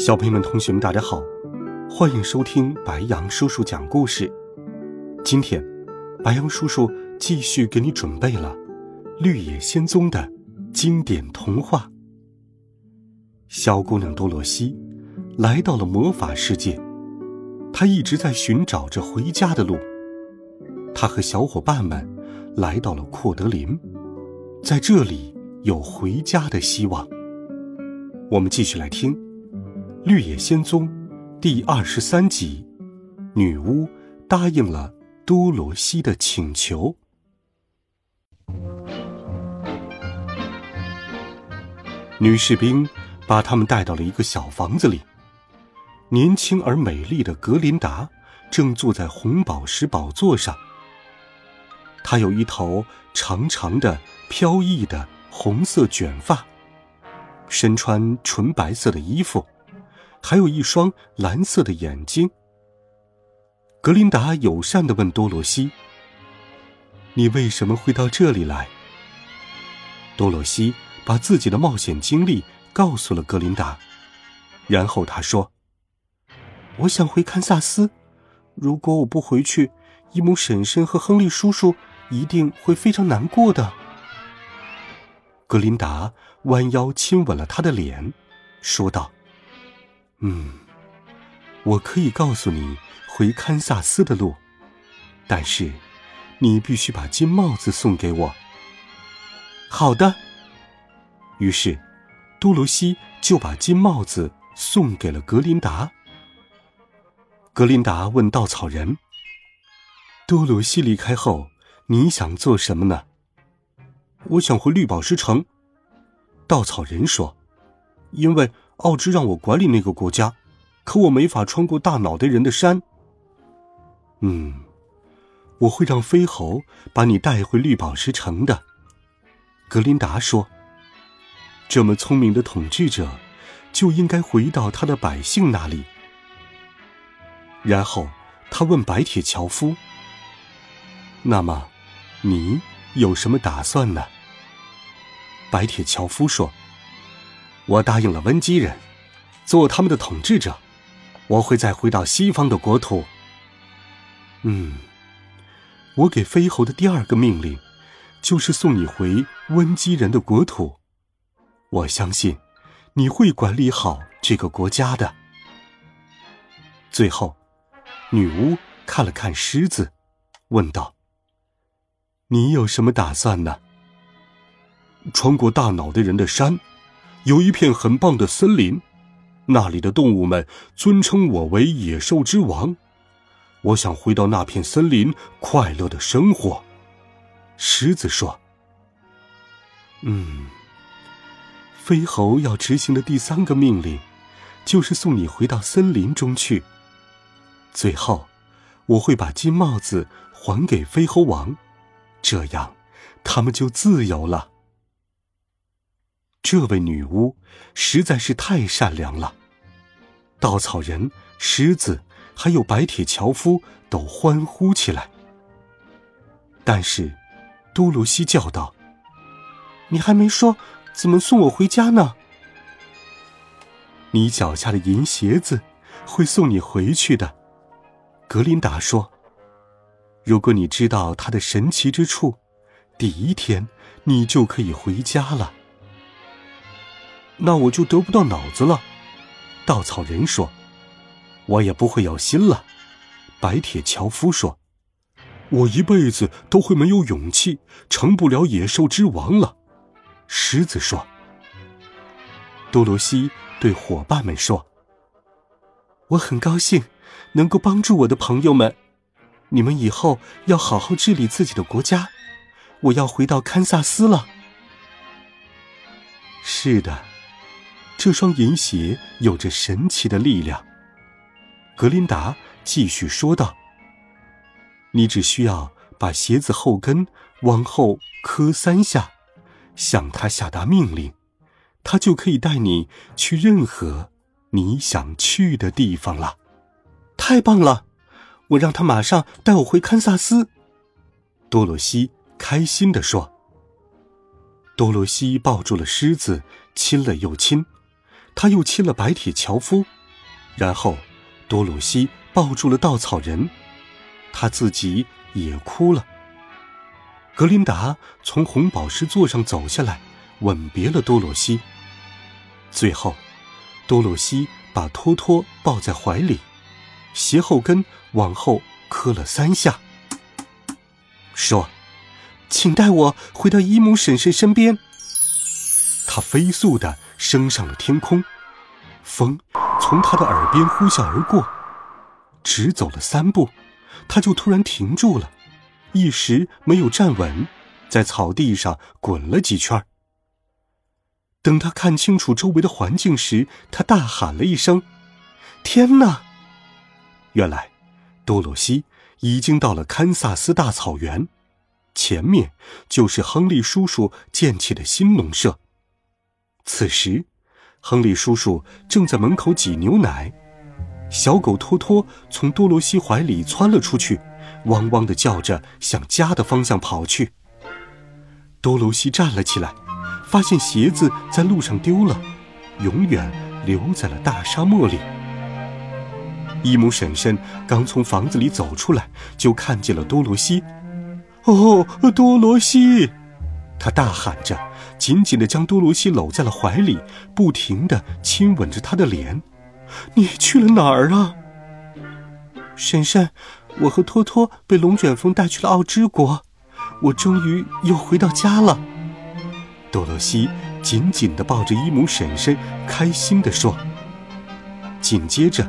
小朋友们、同学们，大家好，欢迎收听白羊叔叔讲故事。今天，白羊叔叔继续给你准备了《绿野仙踪》的经典童话。小姑娘多罗西来到了魔法世界，她一直在寻找着回家的路。她和小伙伴们来到了阔德林，在这里有回家的希望。我们继续来听。《绿野仙踪》第二十三集，女巫答应了多罗西的请求。女士兵把他们带到了一个小房子里。年轻而美丽的格林达正坐在红宝石宝座上。她有一头长长的、飘逸的红色卷发，身穿纯白色的衣服。还有一双蓝色的眼睛。格琳达友善的问多罗西：“你为什么会到这里来？”多罗西把自己的冒险经历告诉了格琳达，然后他说：“我想回堪萨斯，如果我不回去，伊姆婶婶和亨利叔叔一定会非常难过的。”格琳达弯腰亲吻了他的脸，说道。嗯，我可以告诉你回堪萨斯的路，但是你必须把金帽子送给我。好的。于是，多罗西就把金帽子送给了格林达。格林达问稻草人：“多罗西离开后，你想做什么呢？”我想回绿宝石城。稻草人说：“因为。”奥芝让我管理那个国家，可我没法穿过大脑袋人的山。嗯，我会让飞猴把你带回绿宝石城的。格林达说：“这么聪明的统治者，就应该回到他的百姓那里。”然后他问白铁樵夫：“那么，你有什么打算呢？”白铁樵夫说。我答应了温基人，做他们的统治者。我会再回到西方的国土。嗯，我给飞猴的第二个命令，就是送你回温基人的国土。我相信，你会管理好这个国家的。最后，女巫看了看狮子，问道：“你有什么打算呢？”穿过大脑袋人的山。有一片很棒的森林，那里的动物们尊称我为野兽之王。我想回到那片森林，快乐的生活。狮子说：“嗯，飞猴要执行的第三个命令，就是送你回到森林中去。最后，我会把金帽子还给飞猴王，这样，他们就自由了。”这位女巫实在是太善良了，稻草人、狮子还有白铁樵夫都欢呼起来。但是，多罗西叫道：“你还没说怎么送我回家呢？”你脚下的银鞋子会送你回去的，格林达说。如果你知道它的神奇之处，第一天你就可以回家了。那我就得不到脑子了，稻草人说：“我也不会有心了。”白铁樵夫说：“我一辈子都会没有勇气，成不了野兽之王了。”狮子说：“多罗西对伙伴们说：‘我很高兴能够帮助我的朋友们，你们以后要好好治理自己的国家。我要回到堪萨斯了。’是的。”这双银鞋有着神奇的力量。格林达继续说道：“你只需要把鞋子后跟往后磕三下，向他下达命令，他就可以带你去任何你想去的地方了。”太棒了！我让他马上带我回堪萨斯。多罗西开心地说。多罗西抱住了狮子，亲了又亲，他又亲了白铁樵夫，然后多罗西抱住了稻草人，他自己也哭了。格林达从红宝石座上走下来，吻别了多罗西。最后，多罗西把托托抱在怀里。鞋后跟往后磕了三下，说：“请带我回到伊姆婶婶身边。”他飞速的升上了天空，风从他的耳边呼啸而过，只走了三步，他就突然停住了，一时没有站稳，在草地上滚了几圈。等他看清楚周围的环境时，他大喊了一声：“天哪！”原来，多罗西已经到了堪萨斯大草原，前面就是亨利叔叔建起的新农舍。此时，亨利叔叔正在门口挤牛奶，小狗托托从多罗西怀里窜了出去，汪汪的叫着向家的方向跑去。多罗西站了起来，发现鞋子在路上丢了，永远留在了大沙漠里。伊姆婶婶刚从房子里走出来，就看见了多罗西。哦，多罗西！他大喊着，紧紧地将多罗西搂在了怀里，不停地亲吻着她的脸。你去了哪儿啊？婶婶，我和托托被龙卷风带去了奥之国，我终于又回到家了。多罗西紧紧地抱着伊姆婶婶，开心地说。紧接着。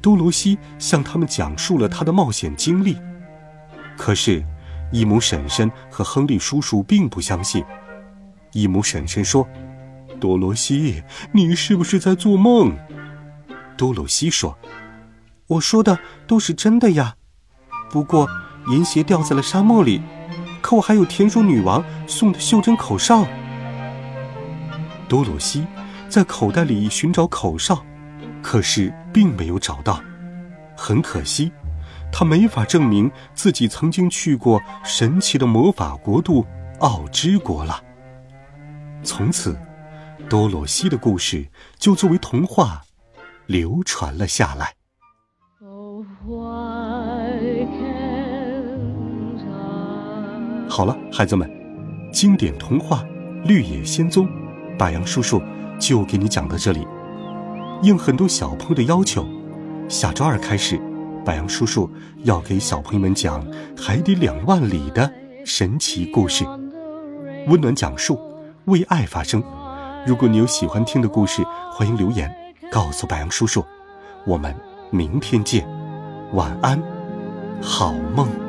多罗西向他们讲述了他的冒险经历，可是，伊姆婶婶和亨利叔叔并不相信。伊姆婶婶说：“多罗西，你是不是在做梦？”多罗西说：“我说的都是真的呀，不过银鞋掉在了沙漠里，可我还有田鼠女王送的袖珍口哨。”多罗西在口袋里寻找口哨。可是并没有找到，很可惜，他没法证明自己曾经去过神奇的魔法国度奥之国了。从此，多罗西的故事就作为童话流传了下来。好了，孩子们，经典童话《绿野仙踪》，白杨叔叔就给你讲到这里。应很多小朋友的要求，下周二开始，白杨叔叔要给小朋友们讲《海底两万里》的神奇故事，温暖讲述，为爱发声。如果你有喜欢听的故事，欢迎留言告诉白杨叔叔。我们明天见，晚安，好梦。